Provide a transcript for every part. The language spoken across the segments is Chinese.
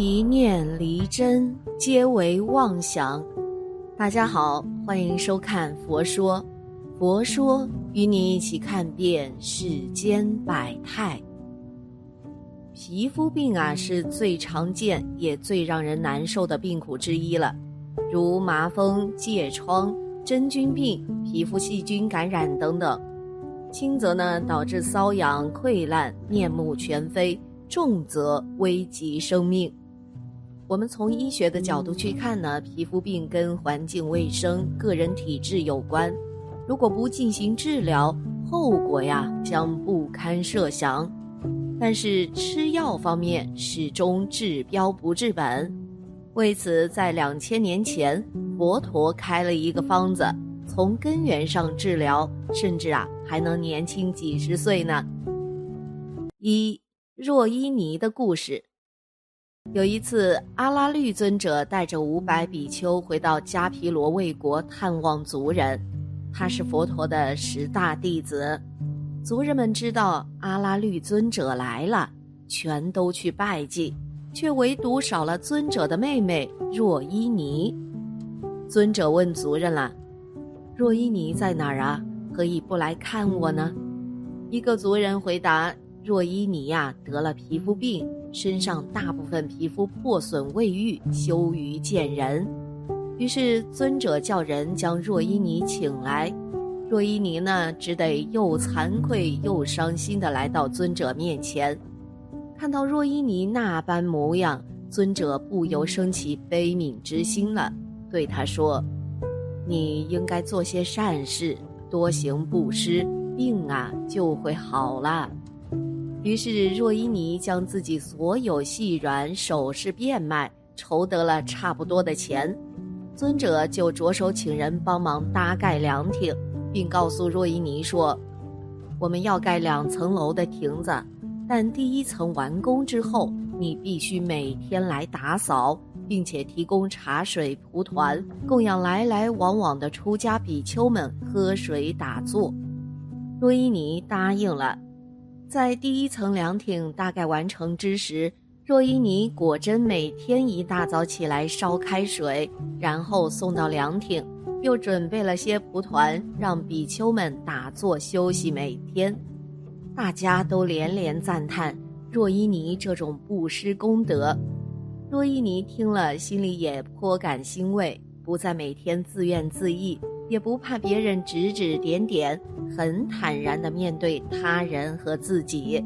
一念离真，皆为妄想。大家好，欢迎收看《佛说》，佛说与你一起看遍世间百态。皮肤病啊，是最常见也最让人难受的病苦之一了，如麻风、疥疮、真菌病、皮肤细菌感染等等。轻则呢，导致瘙痒、溃烂、面目全非；重则危及生命。我们从医学的角度去看呢，皮肤病跟环境卫生、个人体质有关。如果不进行治疗，后果呀将不堪设想。但是吃药方面始终治标不治本，为此在两千年前，佛陀开了一个方子，从根源上治疗，甚至啊还能年轻几十岁呢。一若伊尼的故事。有一次，阿拉律尊者带着五百比丘回到迦毗罗卫国探望族人。他是佛陀的十大弟子。族人们知道阿拉律尊者来了，全都去拜祭，却唯独少了尊者的妹妹若依尼。尊者问族人了：“若依尼在哪儿啊？何以不来看我呢？”一个族人回答：“若依尼呀，得了皮肤病。”身上大部分皮肤破损未愈，羞于见人。于是尊者叫人将若伊尼请来。若伊尼呢，只得又惭愧又伤心地来到尊者面前。看到若伊尼那般模样，尊者不由生起悲悯之心了，对他说：“你应该做些善事，多行布施，病啊就会好了。”于是若伊尼将自己所有细软首饰变卖，筹得了差不多的钱，尊者就着手请人帮忙搭盖凉亭，并告诉若伊尼说：“我们要盖两层楼的亭子，但第一层完工之后，你必须每天来打扫，并且提供茶水蒲团，供养来来往往的出家比丘们喝水打坐。”若伊尼答应了。在第一层凉亭大概完成之时，若伊尼果真每天一大早起来烧开水，然后送到凉亭，又准备了些蒲团，让比丘们打坐休息。每天，大家都连连赞叹若伊尼这种布施功德。若伊尼听了，心里也颇感欣慰，不再每天自怨自艾。也不怕别人指指点点，很坦然地面对他人和自己。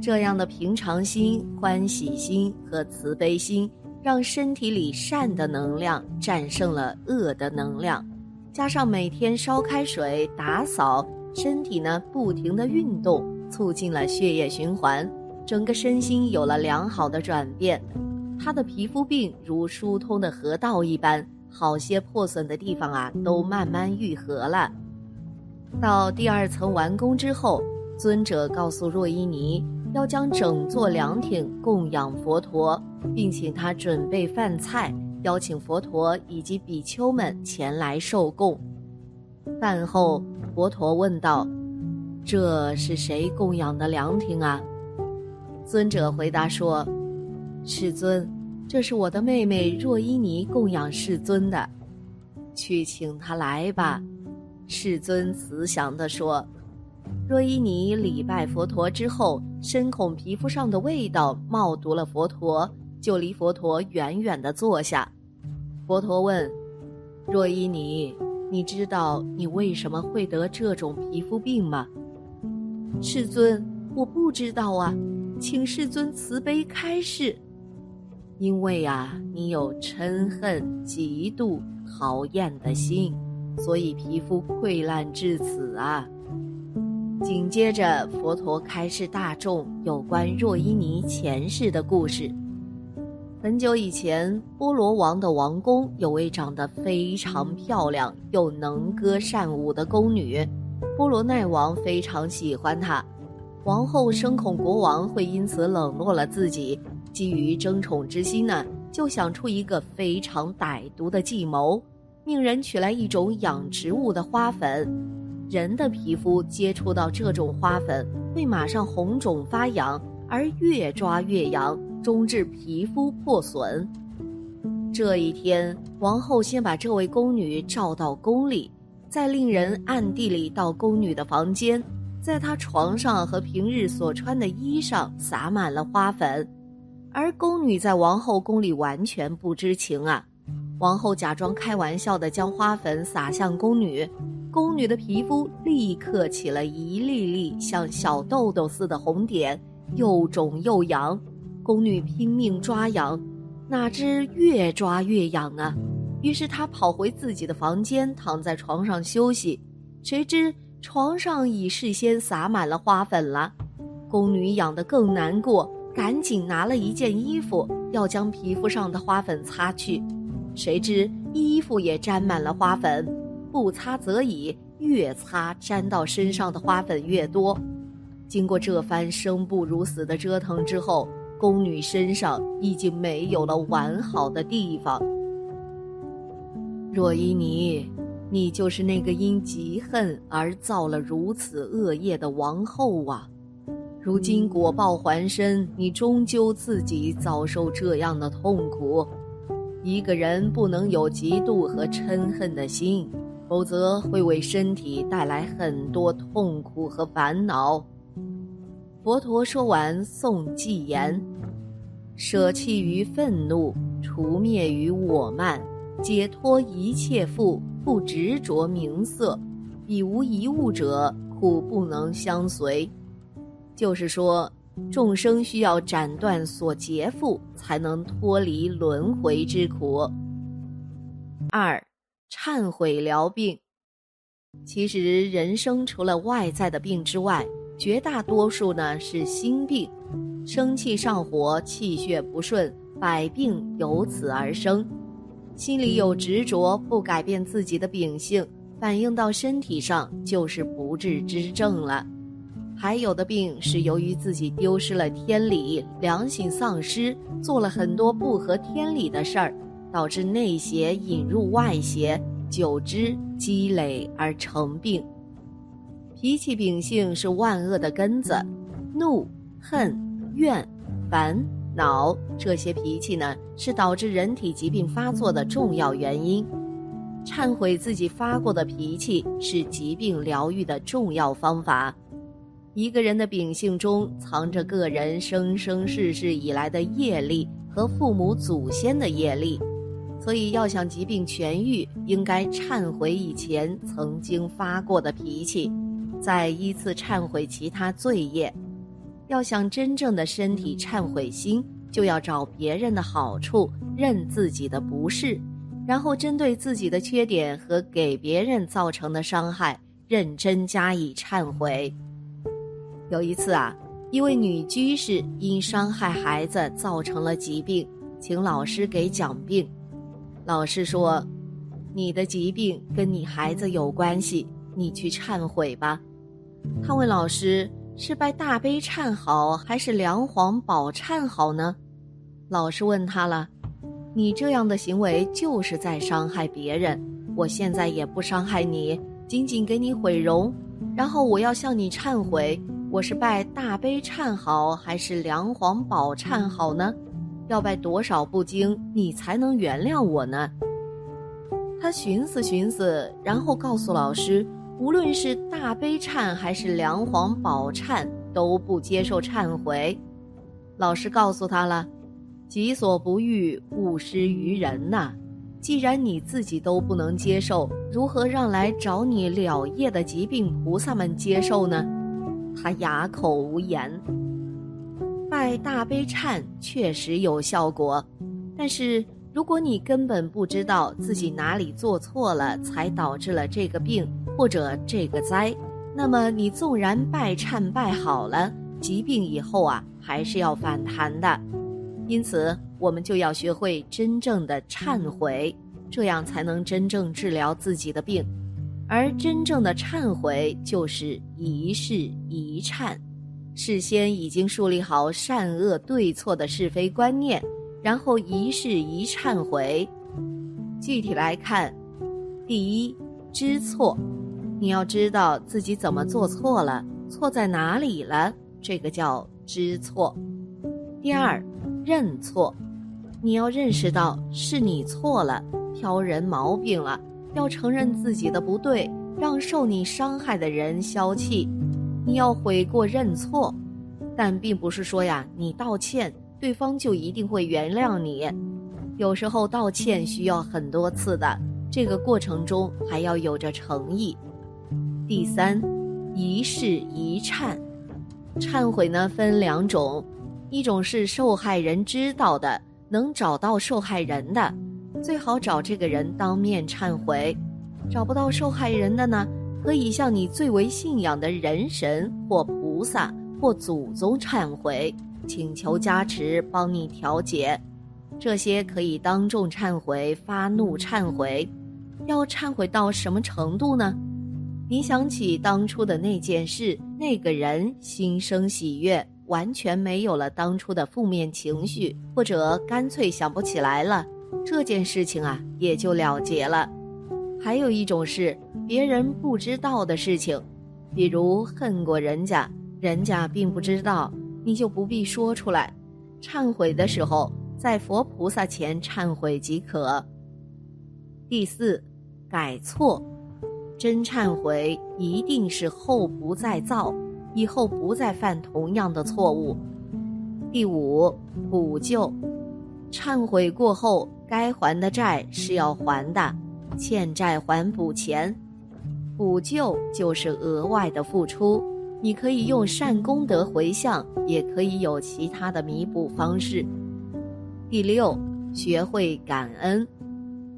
这样的平常心、欢喜心和慈悲心，让身体里善的能量战胜了恶的能量。加上每天烧开水打扫，身体呢不停地运动，促进了血液循环，整个身心有了良好的转变。他的皮肤病如疏通的河道一般。好些破损的地方啊，都慢慢愈合了。到第二层完工之后，尊者告诉若伊尼，要将整座凉亭供养佛陀，并请他准备饭菜，邀请佛陀以及比丘们前来受供。饭后，佛陀问道：“这是谁供养的凉亭啊？”尊者回答说：“世尊。”这是我的妹妹若依尼供养世尊的，去请她来吧。世尊慈祥地说：“若依尼礼拜佛陀之后，深恐皮肤上的味道冒毒了佛陀，就离佛陀远远地坐下。佛陀问：若依尼，你知道你为什么会得这种皮肤病吗？世尊，我不知道啊，请世尊慈悲开示。”因为啊，你有嗔恨、嫉妒、讨厌的心，所以皮肤溃烂至此啊。紧接着，佛陀开示大众有关若伊尼前世的故事。很久以前，波罗王的王宫有位长得非常漂亮又能歌善舞的宫女，波罗奈王非常喜欢她。王后生恐国王会因此冷落了自己，基于争宠之心呢，就想出一个非常歹毒的计谋，命人取来一种养植物的花粉，人的皮肤接触到这种花粉会马上红肿发痒，而越抓越痒。终致皮肤破损。这一天，王后先把这位宫女召到宫里，再令人暗地里到宫女的房间，在她床上和平日所穿的衣裳撒满了花粉，而宫女在王后宫里完全不知情啊。王后假装开玩笑的将花粉撒向宫女，宫女的皮肤立刻起了一粒粒像小豆豆似的红点，又肿又痒。宫女拼命抓痒，哪知越抓越痒啊！于是她跑回自己的房间，躺在床上休息。谁知床上已事先撒满了花粉了。宫女痒得更难过，赶紧拿了一件衣服，要将皮肤上的花粉擦去。谁知衣服也沾满了花粉，不擦则已，越擦沾到身上的花粉越多。经过这番生不如死的折腾之后，宫女身上已经没有了完好的地方。若依你，你就是那个因嫉恨而造了如此恶业的王后啊！如今果报还身，你终究自己遭受这样的痛苦。一个人不能有嫉妒和嗔恨的心，否则会为身体带来很多痛苦和烦恼。佛陀说完诵偈言：“舍弃于愤怒，除灭于我慢，解脱一切缚，不执着名色，彼无一物者，苦不能相随。”就是说，众生需要斩断所劫缚，才能脱离轮回之苦。二，忏悔疗病。其实，人生除了外在的病之外，绝大多数呢是心病，生气上火，气血不顺，百病由此而生。心里有执着，不改变自己的秉性，反映到身体上就是不治之症了。还有的病是由于自己丢失了天理，良心丧失，做了很多不合天理的事儿，导致内邪引入外邪，久之积累而成病。脾气秉性是万恶的根子，怒、恨、怨、烦、恼这些脾气呢，是导致人体疾病发作的重要原因。忏悔自己发过的脾气，是疾病疗愈的重要方法。一个人的秉性中藏着个人生生世世以来的业力和父母祖先的业力，所以要想疾病痊愈，应该忏悔以前曾经发过的脾气。再依次忏悔其他罪业，要想真正的身体忏悔心，就要找别人的好处，认自己的不是，然后针对自己的缺点和给别人造成的伤害，认真加以忏悔。有一次啊，一位女居士因伤害孩子造成了疾病，请老师给讲病。老师说：“你的疾病跟你孩子有关系，你去忏悔吧。”他问老师：“是拜大悲忏好，还是梁皇宝忏好呢？”老师问他了：“你这样的行为就是在伤害别人。我现在也不伤害你，仅仅给你毁容。然后我要向你忏悔，我是拜大悲忏好，还是梁皇宝忏好呢？要拜多少部经，你才能原谅我呢？”他寻思寻思，然后告诉老师。无论是大悲忏还是梁皇宝忏，都不接受忏悔。老师告诉他了：“己所不欲，勿施于人呐。既然你自己都不能接受，如何让来找你了业的疾病菩萨们接受呢？”他哑口无言。拜大悲忏确实有效果，但是如果你根本不知道自己哪里做错了，才导致了这个病。或者这个灾，那么你纵然拜忏拜好了，疾病以后啊还是要反弹的。因此，我们就要学会真正的忏悔，这样才能真正治疗自己的病。而真正的忏悔就是一事一忏，事先已经树立好善恶对错的是非观念，然后一试一忏悔。具体来看，第一，知错，你要知道自己怎么做错了，错在哪里了，这个叫知错。第二，认错，你要认识到是你错了，挑人毛病了。要承认自己的不对，让受你伤害的人消气。你要悔过认错，但并不是说呀，你道歉，对方就一定会原谅你。有时候道歉需要很多次的，这个过程中还要有着诚意。第三，一事一忏，忏悔呢分两种，一种是受害人知道的，能找到受害人的。最好找这个人当面忏悔，找不到受害人的呢，可以向你最为信仰的人神或菩萨或祖宗忏悔，请求加持帮你调解。这些可以当众忏悔、发怒忏悔。要忏悔到什么程度呢？你想起当初的那件事，那个人心生喜悦，完全没有了当初的负面情绪，或者干脆想不起来了。这件事情啊，也就了结了。还有一种是别人不知道的事情，比如恨过人家，人家并不知道，你就不必说出来。忏悔的时候，在佛菩萨前忏悔即可。第四，改错，真忏悔一定是后不再造，以后不再犯同样的错误。第五，补救。忏悔过后，该还的债是要还的，欠债还补钱，补救就是额外的付出。你可以用善功德回向，也可以有其他的弥补方式。第六，学会感恩，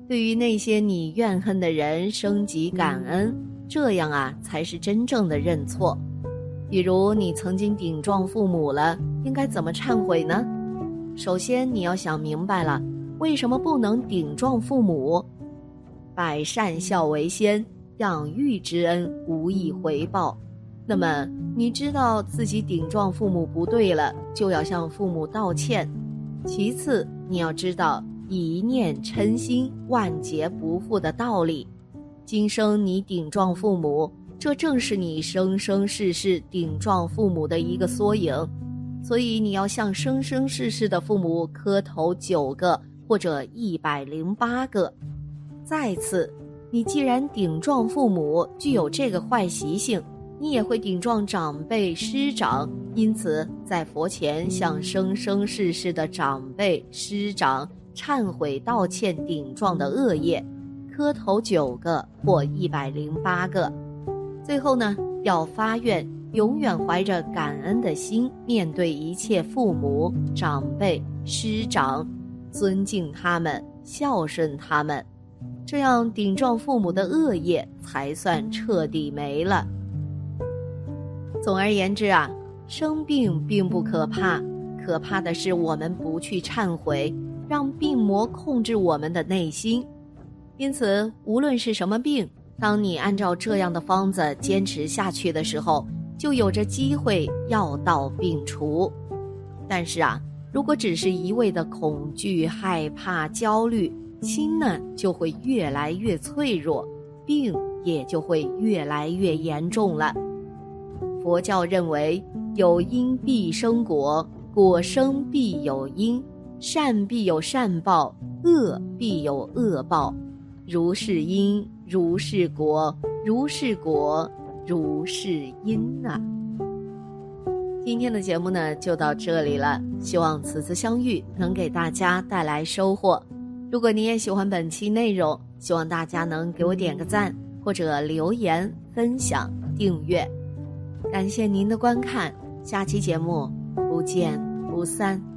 对于那些你怨恨的人，升级感恩，这样啊才是真正的认错。比如你曾经顶撞父母了，应该怎么忏悔呢？首先，你要想明白了，为什么不能顶撞父母？百善孝为先，养育之恩无以回报。那么，你知道自己顶撞父母不对了，就要向父母道歉。其次，你要知道一念嗔心，万劫不复的道理。今生你顶撞父母，这正是你生生世世顶撞父母的一个缩影。所以你要向生生世世的父母磕头九个或者一百零八个。再次，你既然顶撞父母，具有这个坏习性，你也会顶撞长辈师长。因此，在佛前向生生世世的长辈师长忏悔道歉顶撞的恶业，磕头九个或一百零八个。最后呢，要发愿。永远怀着感恩的心面对一切父母、长辈、师长，尊敬他们，孝顺他们，这样顶撞父母的恶业才算彻底没了。总而言之啊，生病并不可怕，可怕的是我们不去忏悔，让病魔控制我们的内心。因此，无论是什么病，当你按照这样的方子坚持下去的时候，就有着机会药到病除，但是啊，如果只是一味的恐惧、害怕、焦虑，心呢就会越来越脆弱，病也就会越来越严重了。佛教认为，有因必生果，果生必有因，善必有善报，恶必有恶报，如是因，如是果，如是果。如是因呐。今天的节目呢就到这里了，希望此次相遇能给大家带来收获。如果你也喜欢本期内容，希望大家能给我点个赞，或者留言、分享、订阅。感谢您的观看，下期节目不见不散。